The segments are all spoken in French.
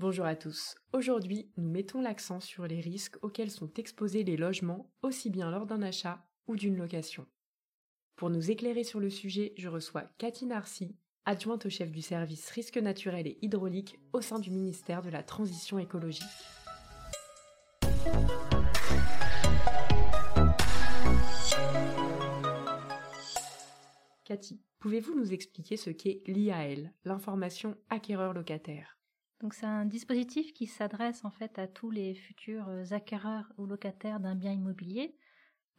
Bonjour à tous. Aujourd'hui, nous mettons l'accent sur les risques auxquels sont exposés les logements, aussi bien lors d'un achat ou d'une location. Pour nous éclairer sur le sujet, je reçois Cathy Narcy, adjointe au chef du service risques naturels et hydrauliques au sein du ministère de la Transition écologique. Cathy, pouvez-vous nous expliquer ce qu'est l'IAL, l'information acquéreur-locataire? Donc c'est un dispositif qui s'adresse en fait à tous les futurs euh, acquéreurs ou locataires d'un bien immobilier,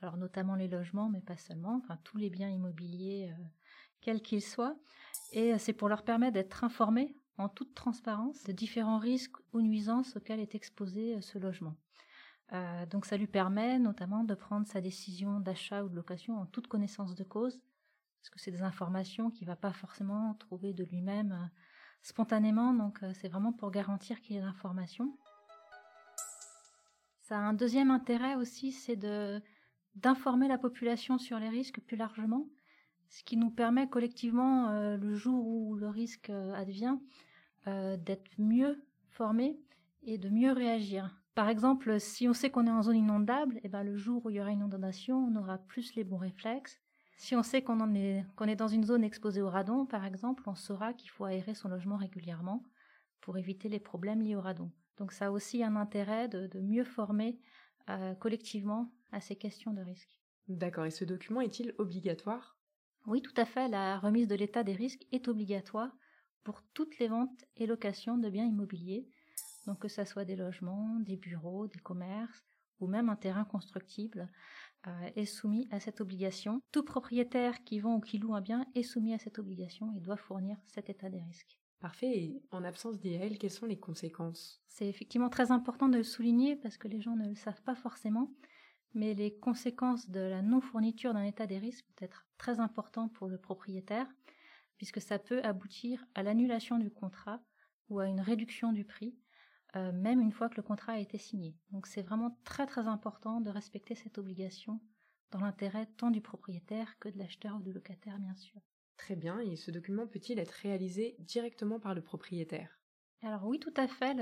alors notamment les logements, mais pas seulement, enfin tous les biens immobiliers, euh, quels qu'ils soient, et euh, c'est pour leur permettre d'être informés en toute transparence de différents risques ou nuisances auxquels est exposé ce logement. donc ça lui permet notamment de prendre sa décision d'achat ou de location en toute connaissance de cause, parce que c'est des informations qu'il ne va pas forcément trouver de lui-même spontanément, donc euh, c'est vraiment pour garantir qu'il y ait l'information. Ça a un deuxième intérêt aussi, c'est d'informer la population sur les risques plus largement, ce qui nous permet collectivement, euh, le jour où le risque euh, advient, d'être mieux formés et de mieux réagir. Par exemple, si on sait qu'on est en zone inondable, et eh ben le jour où il y aura une inondation, on aura plus les bons réflexes si on sait qu'on est, qu'on est dans une zone exposée au radon, par exemple, on saura qu'il faut aérer son logement régulièrement pour éviter les problèmes liés au radon. Donc ça a aussi un intérêt de, mieux former euh, collectivement à ces questions de risque. D'accord. Et ce document est-il obligatoire? Oui, tout à fait. La remise de l'état des risques est obligatoire pour toutes les ventes et locations de biens immobiliers. Donc que ce soit des logements, des bureaux, des commerces, ou même un terrain constructible est soumis à cette obligation. Tout propriétaire qui vend ou qui loue un bien est soumis à cette obligation et doit fournir cet état des risques. Parfait. Et en absence d'IAL, quelles sont les conséquences? C'est effectivement très important de le souligner parce que les gens ne le savent pas forcément. Mais les conséquences de la non-fourniture d'un état des risques peuvent être très importantes pour le propriétaire, puisque ça peut aboutir à l'annulation du contrat ou à une réduction du prix, euh, même une fois que le contrat a été signé. Donc c'est vraiment très très important de respecter cette obligation dans l'intérêt tant du propriétaire que de l'acheteur ou du locataire bien sûr. Très bien, et ce document peut-il être réalisé directement par le propriétaire? Alors oui, tout à fait,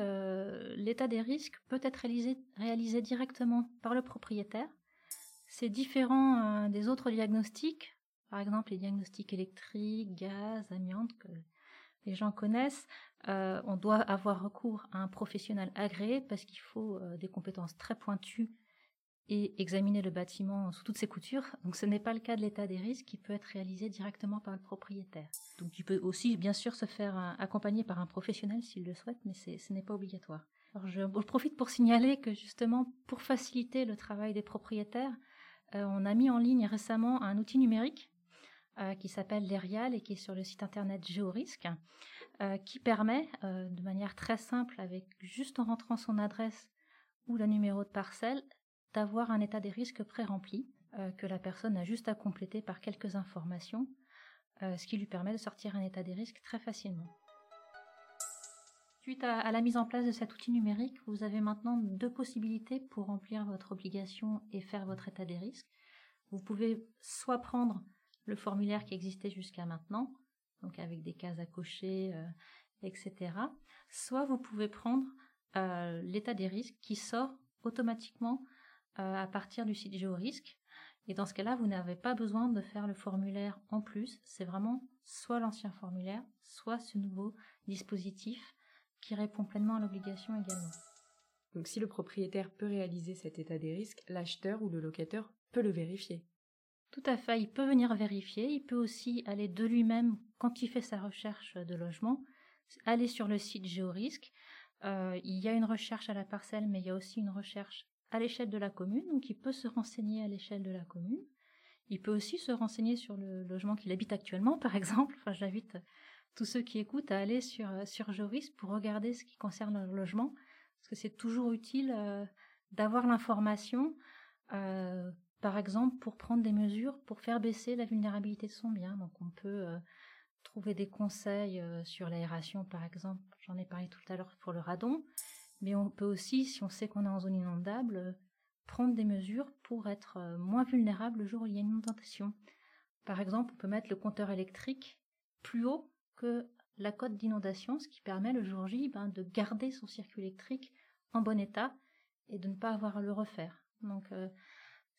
l'état des risques peut être réalisé, réalisé, directement par le propriétaire. C'est différent euh, des autres diagnostics, par exemple les diagnostics électriques, gaz, amiante, que les gens connaissent, euh, on doit avoir recours à un professionnel agréé parce qu'il faut euh, des compétences très pointues et examiner le bâtiment sous toutes ses coutures. Donc ce n'est pas le cas de l'état des risques qui peut être réalisé directement par le propriétaire. Donc il peut aussi bien sûr se faire euh, accompagner par un professionnel s'il le souhaite, mais ce n'est pas obligatoire. Je, profite pour signaler que justement pour faciliter le travail des propriétaires, on a mis en ligne récemment un outil numérique euh, qui s'appelle l'ERIAL et qui est sur le site internet Géorisque, euh, qui permet euh, de manière très simple, avec juste en rentrant son adresse ou le numéro de parcelle, d'avoir un état des risques pré-rempli que la personne a juste à compléter par quelques informations, ce qui lui permet de sortir un état des risques très facilement. Suite à, la mise en place de cet outil numérique, vous avez maintenant deux possibilités pour remplir votre obligation et faire votre état des risques. Vous pouvez soit prendre le formulaire qui existait jusqu'à maintenant, donc avec des cases à cocher, euh, etc. Soit vous pouvez prendre euh, l'état des risques qui sort automatiquement euh, à partir du site GeoRisque. Et dans ce cas-là, vous n'avez pas besoin de faire le formulaire en plus. C'est vraiment soit l'ancien formulaire, soit ce nouveau dispositif qui répond pleinement à l'obligation également. Donc si le propriétaire peut réaliser cet état des risques, l'acheteur ou le locataire peut le vérifier. Tout à fait, il peut venir vérifier, il peut aussi aller de lui-même, quand il fait sa recherche de logement, aller sur le site Géorisque. Euh, il y a une recherche à la parcelle, mais il y a aussi une recherche à l'échelle de la commune, donc il peut se renseigner à l'échelle de la commune. Il peut aussi se renseigner sur le logement qu'il habite actuellement, par exemple. J'invite tous ceux qui écoutent à aller sur, sur Géorisque pour regarder ce qui concerne le logement, parce que c'est toujours utile euh, d'avoir l'information. Euh, par exemple pour prendre des mesures pour faire baisser la vulnérabilité de son bien. Donc on peut euh, trouver des conseils euh, sur l'aération par exemple, j'en ai parlé tout à l'heure pour le radon, mais on peut aussi, si on sait qu'on est en zone inondable, euh, prendre des mesures pour être moins vulnérable le jour où il y a une inondation. Par exemple, on peut mettre le compteur électrique plus haut que la cote d'inondation, ce qui permet le jour J ben, de garder son circuit électrique en bon état et de ne pas avoir à le refaire. Donc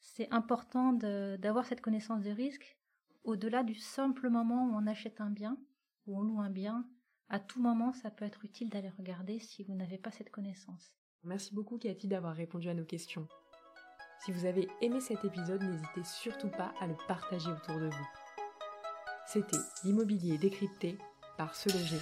c'est important d'avoir cette connaissance des risques au-delà du simple moment où on achète un bien, ou on loue un bien. À tout moment, ça peut être utile d'aller regarder si vous n'avez pas cette connaissance. Merci beaucoup Cathy d'avoir répondu à nos questions. Si vous avez aimé cet épisode, n'hésitez surtout pas à le partager autour de vous. C'était l'immobilier décrypté par Se Loger.